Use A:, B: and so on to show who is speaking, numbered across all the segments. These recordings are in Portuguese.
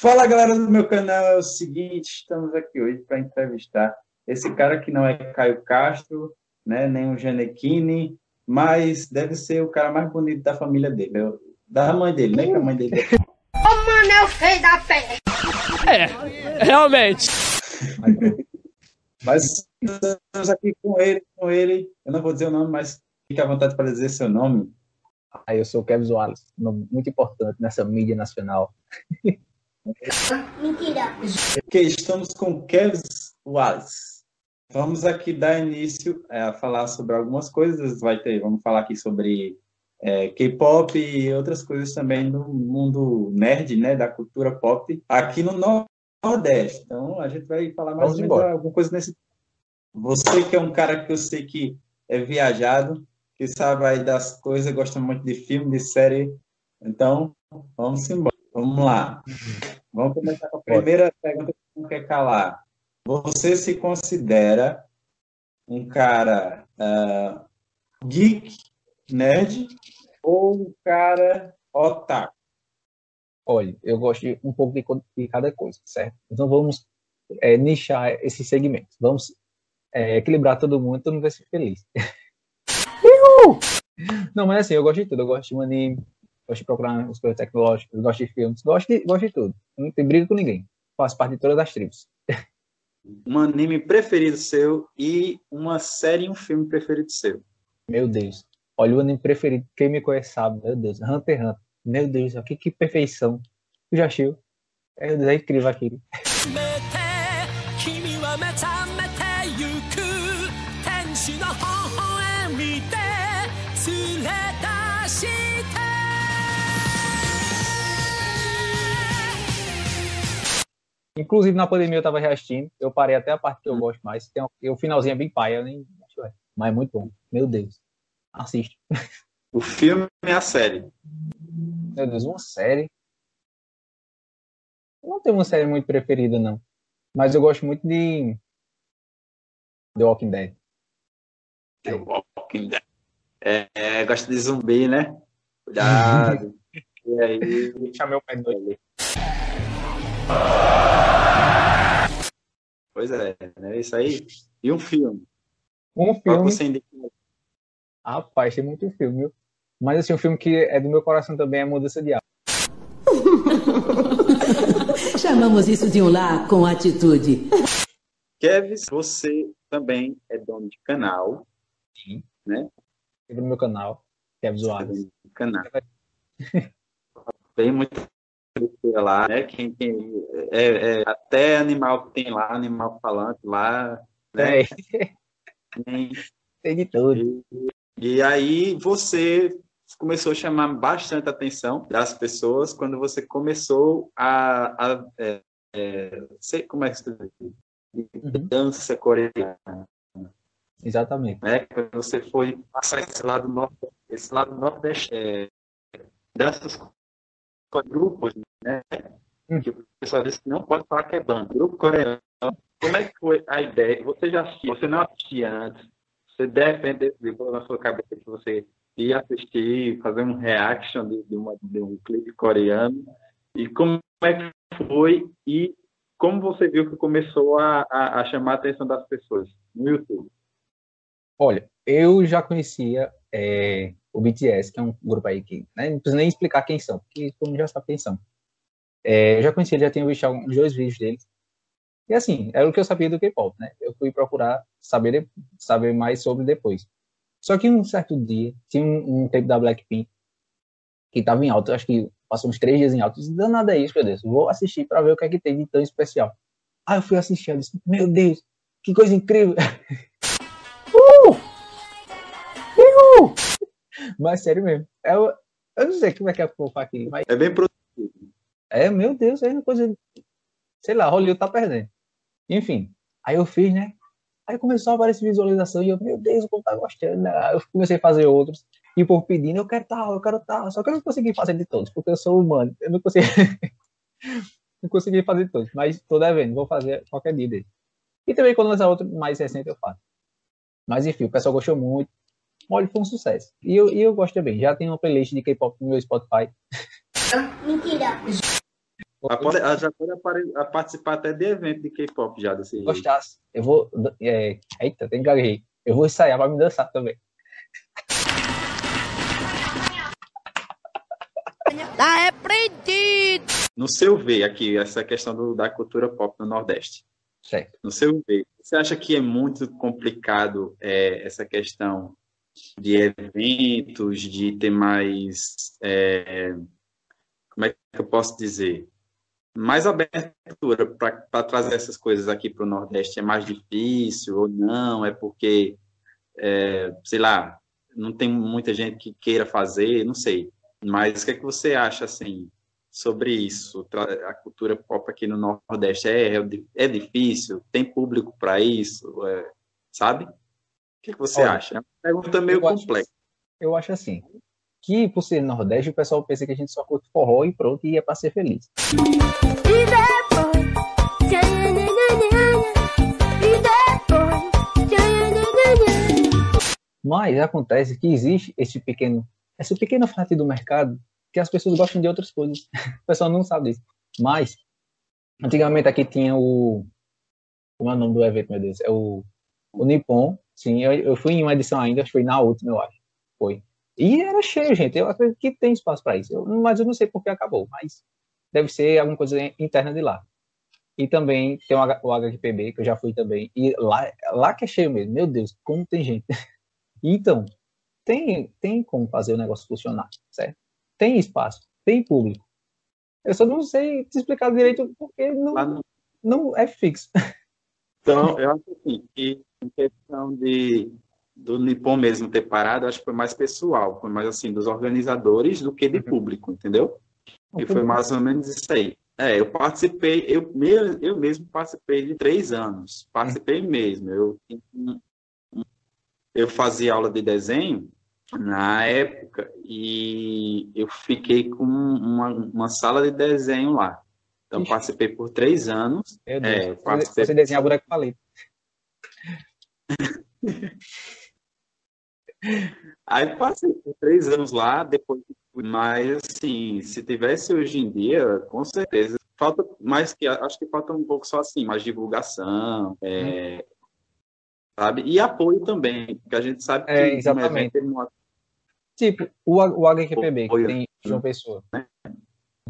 A: Fala galera do meu canal, é o seguinte, estamos aqui hoje para entrevistar esse cara que não é Caio Castro, né, nem o Janequine, mas deve ser o cara mais bonito da família dele, da mãe dele, né, que a mãe dele é...
B: Ô, mano, é o rei da pé!
C: É, realmente.
A: Mas estamos aqui com ele, com ele, eu não vou dizer o nome, mas fique à vontade para dizer seu nome.
D: Aí eu sou o Kevin Wallace, nome muito importante nessa mídia nacional.
B: Mentira.
A: Ok, estamos com Kevin Wallace. Vamos aqui dar início é, a falar sobre algumas coisas. Vai ter, vamos falar aqui sobre é, K-pop e outras coisas também do mundo nerd, né, da cultura pop aqui no Nordeste. Então a gente vai falar mais ou menos alguma coisa nesse. Você que é um cara que eu sei que é viajado, que sabe aí das coisas, gosta muito de filme, de série. Então, vamos embora. Vamos lá. Vamos começar com a primeira pergunta que não quer calar. Você se considera um cara uh, geek, nerd, ou um cara otaku?
D: Olha, eu gosto de um pouco de, de cada coisa, certo? Então vamos é, nichar esses segmentos. Vamos é, equilibrar todo mundo, todo mundo vai ser feliz. Não, mas assim, eu gosto de tudo. Eu gosto de anime, gosto de procurar as coisas tecnológicas, gosto de filmes, gosto de, gosto de tudo. Não tem briga com ninguém. Faço parte de todas as tribos.
A: Um anime preferido seu e uma série e um filme preferido seu.
D: Meu Deus. Olha, o anime preferido, quem me conhece sabe, meu Deus, Hunter x Hunter. Meu Deus, que, que perfeição. O já assistiu? É, é incrível aquilo. Inclusive, na pandemia eu tava reassistindo. Eu parei até a parte que eu gosto mais. Tem um, o finalzinho é bem pai, eu nem Mas é muito bom. Meu Deus. Assiste.
A: O filme é a série.
D: Meu Deus, uma série. Eu não tenho uma série muito preferida, não. Mas eu gosto muito de The Walking Dead.
A: The Walking Dead. É, é gosta de zumbi, né? Cuidado. e aí.
D: Chamei o pé dele.
A: Pois é, né? Isso aí. E um filme?
D: Um filme. Rapaz, tem muito filme, viu? Mas assim, um filme que é do meu coração também é Mudança de Alma.
E: Chamamos isso de um lar com atitude.
A: Kevin, você também é dono de canal.
D: Sim.
A: Né?
D: Do meu canal, Kevin Zoares.
A: Canal. Tem lá, né? Quem tem é, é, até animal que tem lá, animal falante lá, né?
D: É. Tem, tem de tudo.
A: E, e, aí você começou a chamar bastante a atenção das pessoas quando você começou a, a é, é, sei como é que se diz? Uhum. dança coreana.
D: Exatamente.
A: Né? Quando você foi passar esse lado norte, esse lado nordeste, é, danças grupos, né? Hum. Que o pessoal disse que não pode falar que é banda. Grupo coreano. Como é que foi a ideia? Você já assistia, você não assistia antes, você defende na sua cabeça que você ia assistir, fazer um reaction de, de, uma, de um clipe coreano. E como é que foi e como você viu que começou a, a, a, chamar a atenção das pessoas no YouTube?
D: Olha, eu já conhecia é, o BTS, que é um grupo aí que né, não precisa nem explicar quem são, porque todo mundo já sabe quem são. É, eu já conheci ele, já tinha visto alguns dois vídeos deles. E assim, era o que eu sabia do K-pop, né? Eu fui procurar saber, saber mais sobre depois. Só que um certo dia, tinha um, um da Blackpink que estava em alta, acho que passou uns três dias em alta. Não nada é isso, meu Deus. Vou assistir para ver o que é que tem de tão especial. Aí eu fui assistir, eu disse, meu Deus, que coisa incrível! Mas sério mesmo. Eu, eu não sei como é que é o aqui, mas...
A: É bem produtivo.
D: É, meu Deus, é uma coisa. Sei lá, Hollywood tá perdendo. Enfim, aí eu fiz, né? Aí começou a aparecer visualização e eu, meu Deus, o povo tá gostando. Né? Aí eu comecei a fazer outros. E o povo pedindo, eu quero tal, eu quero tal. Só que eu não consegui fazer de todos, porque eu sou humano. Eu não consegui. não consegui fazer de todos. Mas tô devendo, vou fazer qualquer dia dele. E também quando lançar outro mais recente eu faço. Mas enfim, o pessoal gostou muito. Olha, foi um sucesso. E eu, e eu gosto também. Já tenho uma playlist de K-pop no meu Spotify.
B: Mentira.
A: Ela, pode, ela já pode apare- a participar até de evento de K-pop já desse jeito.
D: gostasse, eu vou. É, eita, tem que gaguejei. Eu vou ensaiar pra me dançar também.
B: Tá repreendido.
A: No seu ver, aqui, essa questão do- da cultura pop no Nordeste.
D: Certo.
A: No seu ver, você acha que é muito complicado é, essa questão de eventos, de ter mais. é, como é que eu posso dizer? Mais abertura para trazer essas coisas aqui para o Nordeste é mais difícil ou não? É porque, é, sei lá, não tem muita gente que queira fazer, não sei. Mas o que é que você acha assim sobre isso? A cultura pop aqui no Nordeste é, é difícil? Tem público para isso? É, sabe? O que, é que você
D: Olha,
A: acha? É uma pergunta meio
D: eu acho-
A: complexa.
D: Eu acho assim. Que por ser Nordeste, o pessoal pensa que a gente só curte forró e pronto, e é pra ser feliz. Mas acontece que existe esse pequeno, essa pequena fatia do mercado que as pessoas gostam de outras coisas. O pessoal não sabe disso. Mas, antigamente aqui tinha o. Como é o nome do evento, meu Deus? É o, o Nippon. Sim, eu, eu fui em uma edição ainda, acho que foi na última, eu acho. Foi. E era cheio, gente. Eu acredito que tem espaço para isso. Eu- mas eu não sei por que acabou. Mas deve ser alguma coisa interna de lá. E também tem o, H- o HQPB, que eu já fui também. E lá, lá que é cheio mesmo. Meu Deus, como tem gente. Então, tem, tem como fazer o negócio funcionar, certo? Tem espaço, tem público. Eu só não sei te explicar direito porque não,
A: no-
D: não é fixo.
A: Então, eu acho assim, que em questão de do Nippon mesmo ter parado, acho que foi mais pessoal, foi mais assim, dos organizadores do que de público, entendeu? E foi mais ou menos isso aí. É, eu participei, eu, eu mesmo participei de três anos, participei mesmo. Eu, eu fazia aula de desenho na época e eu fiquei com uma, uma sala de desenho lá. Então,
D: Ixi.
A: participei por três anos.
D: Meu Deus.
A: É, eu
D: você,
A: participei-
D: você desenha boneco paleta.
A: Aí passei por três anos lá, depois, mas assim, se tivesse hoje em dia, com certeza, falta mais que, acho que falta um pouco só assim, mais divulgação, é, sabe? E apoio também, porque a gente sabe que
D: É,
A: um
D: exatamente.
A: evento, ele não-
D: Tipo, o, o HQPB, que tem João Pessoa.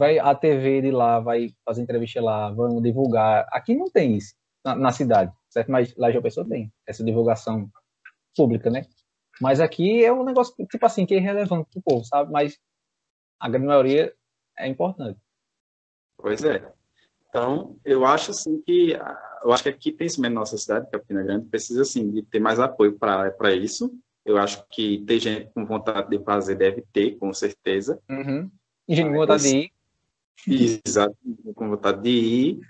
D: Vai a TV de lá, vai fazer entrevista lá, vão divulgar. Aqui não tem isso na, na cidade, certo? Mas lá João Pessoa tem essa divulgação pública, né? Mas aqui é um negócio, tipo assim, que é irrelevante pro povo, sabe? Mas a grande maioria é importante.
A: Pois é. Então, eu acho assim que eu acho que aqui, principalmente na nossa cidade, Campina Grande, precisa assim de ter mais apoio para para isso. Eu acho que ter gente com vontade de fazer deve ter, com certeza.
D: Uhum. E gente, com vontade de ir.
A: Exato, com vontade de ir.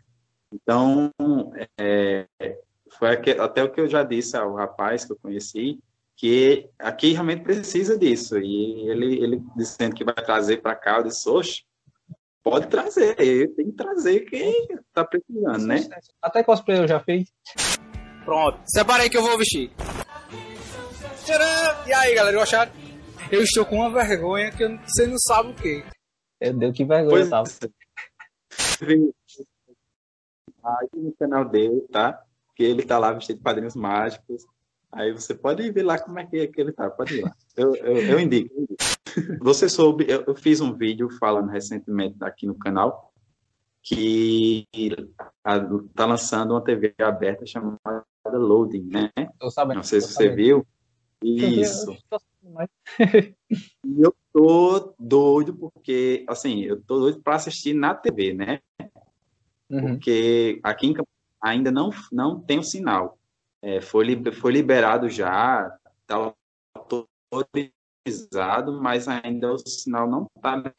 A: Então, é, foi até o que eu já disse ao rapaz que eu conheci, que aqui realmente precisa disso. E ele, ele dizendo que vai trazer para cá, eu disse, oxe, pode trazer, tem que trazer quem está precisando, né?
D: Até cosplay eu já fiz.
C: Pronto. Separa aí que eu vou vestir. Tcharam! E aí, galera, gostaram? Eu estou com uma vergonha que você não sabe o quê.
D: Meu Deus, que vergonha
A: Pois
D: eu tava.
A: Aí no canal dele, tá? Que ele tá lá vestido de padrinhos mágicos. Aí você pode ver lá como é que, ele tá, pode ir lá. Eu, eu, eu indico. eu indico. Você soube, eu, eu fiz um vídeo falando recentemente aqui no canal que a- tá lançando uma TV aberta chamada Loading, né?
D: Tô sabendo.
A: Não sei se você
D: sabendo.
A: viu.
D: Eu vi,
A: Isso.
D: Eu tô sabendo, mas-
A: eu tô doido porque, assim, eu tô doido para assistir na TV, né?
D: Uhum.
A: porque aqui em Campo ainda não, não tem o sinal. É, foi, foi liberado já, está autorizado, mas ainda o sinal não está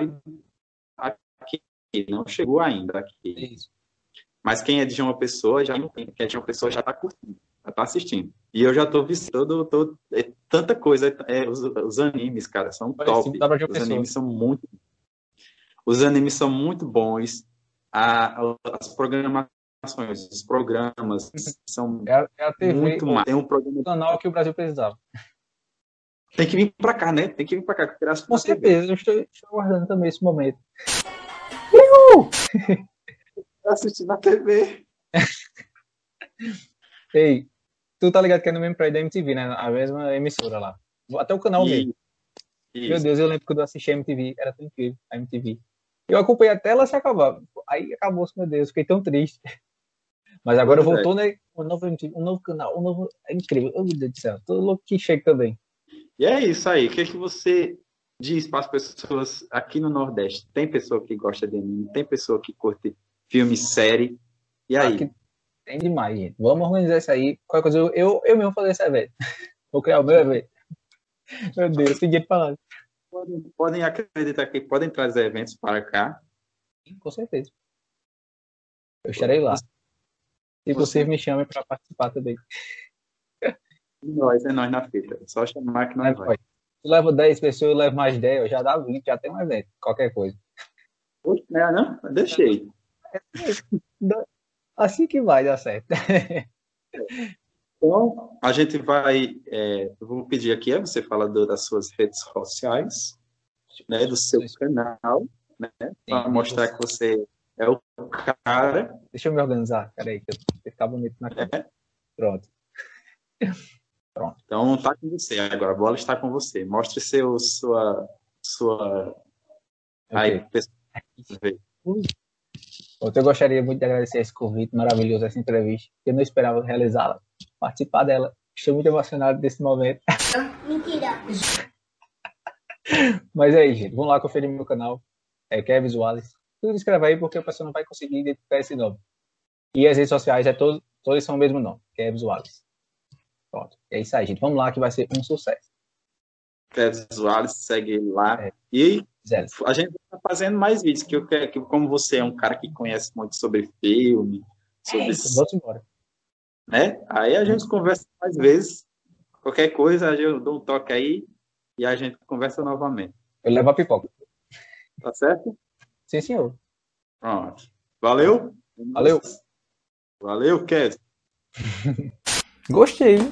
A: aqui, não chegou ainda aqui.
D: Isso.
A: Mas quem é de João Pessoa já não tem, quem é de João Pessoa já está curtindo, está assistindo. E eu já estou viciado, tô, é, tanta coisa, é, os, os animes, cara, são
D: Olha,
A: top.
D: pra
A: Os
D: Pessoa.
A: animes são muito os animes são muito bons. A, as programações, os programas são
D: É é a TV,
A: muito mais. Tem um programa
D: canal que o Brasil precisava.
A: tem que vir para cá, né? Tem que vir para cá. as-
D: Com
A: TV.
D: certeza, eu estou, estou aguardando também esse momento. Uhul!
A: Assistir na TV.
D: Ei, tu tá ligado que é no mesmo prédio da MTV, né? A mesma emissora lá. Até o canal mesmo. Meu. Deus, eu lembro quando eu assisti a MTV, era tão incrível, a MTV. Eu acompanhei até ela se acabar. Aí acabou, meu Deus, fiquei tão triste. Mas agora
A: Pois é.
D: voltou, né? Um novo MTV, um novo canal, um novo. É incrível, meu Deus do céu. Tô louco que chega também.
A: E é isso aí. O que, é que você diz para as pessoas aqui no Nordeste? Tem pessoa que gosta de anime, tem pessoa que curte filme, série. E aí?
D: Aqui tem demais, gente. Vamos organizar isso aí. Qualquer coisa, eu, eu, eu mesmo vou fazer esse evento. Vou criar o meu evento. Meu Deus, dinheiro pra lá.
A: Podem, podem acreditar que podem trazer eventos para cá.
D: Com certeza. Eu estarei lá. Se vocês me chamem para participar também.
A: Nós, é nós na fita. É Só chamar que nós
D: Leva,
A: vai.
D: eu levo 10 pessoas, eu levo mais 10, eu já dá 20, já tem um evento. Qualquer coisa.
A: Poxa, né, não? Deixei.
D: Assim que vai dar certo.
A: Então, a gente vai. é, eu vou pedir aqui, é, você fala do- das suas redes sociais, né, do seu canal, né, para mostrar que você é o cara.
D: Deixa eu me organizar. Peraí, que eu ficar bonito na câmera. Pronto.
A: Então, tá com você agora. A bola está com você. Mostre seu, sua. sua aí,
D: Ok.
A: pessoal.
D: Eu gostaria muito de agradecer esse convite maravilhoso, essa entrevista. Eu não esperava realizá-la, participar dela. Estou muito emocionado desse momento.
B: Mentira.
D: Mas é aí, gente. Vamos lá conferir meu canal. É Kevin Wallace. Tudo escreve aí porque a pessoa não vai conseguir identificar esse nome. E as redes sociais, é todos, todos são o mesmo nome. Kevin Wallace. Pronto. É isso aí, gente. Vamos lá que vai ser um sucesso.
A: Kevin Soares, segue lá.
D: É.
A: E a gente está fazendo mais vídeos, que eu quero que, como você é um cara que conhece muito sobre filme, sobre
D: Vamos embora.
A: né? Aí a gente conversa mais vezes. Qualquer coisa, eu dou um toque aí e a gente conversa novamente.
D: Eu levo a pipoca.
A: Tá certo?
D: Sim, senhor.
A: Pronto. Valeu?
D: Valeu.
A: Valeu, Kevin.
D: Gostei. viu?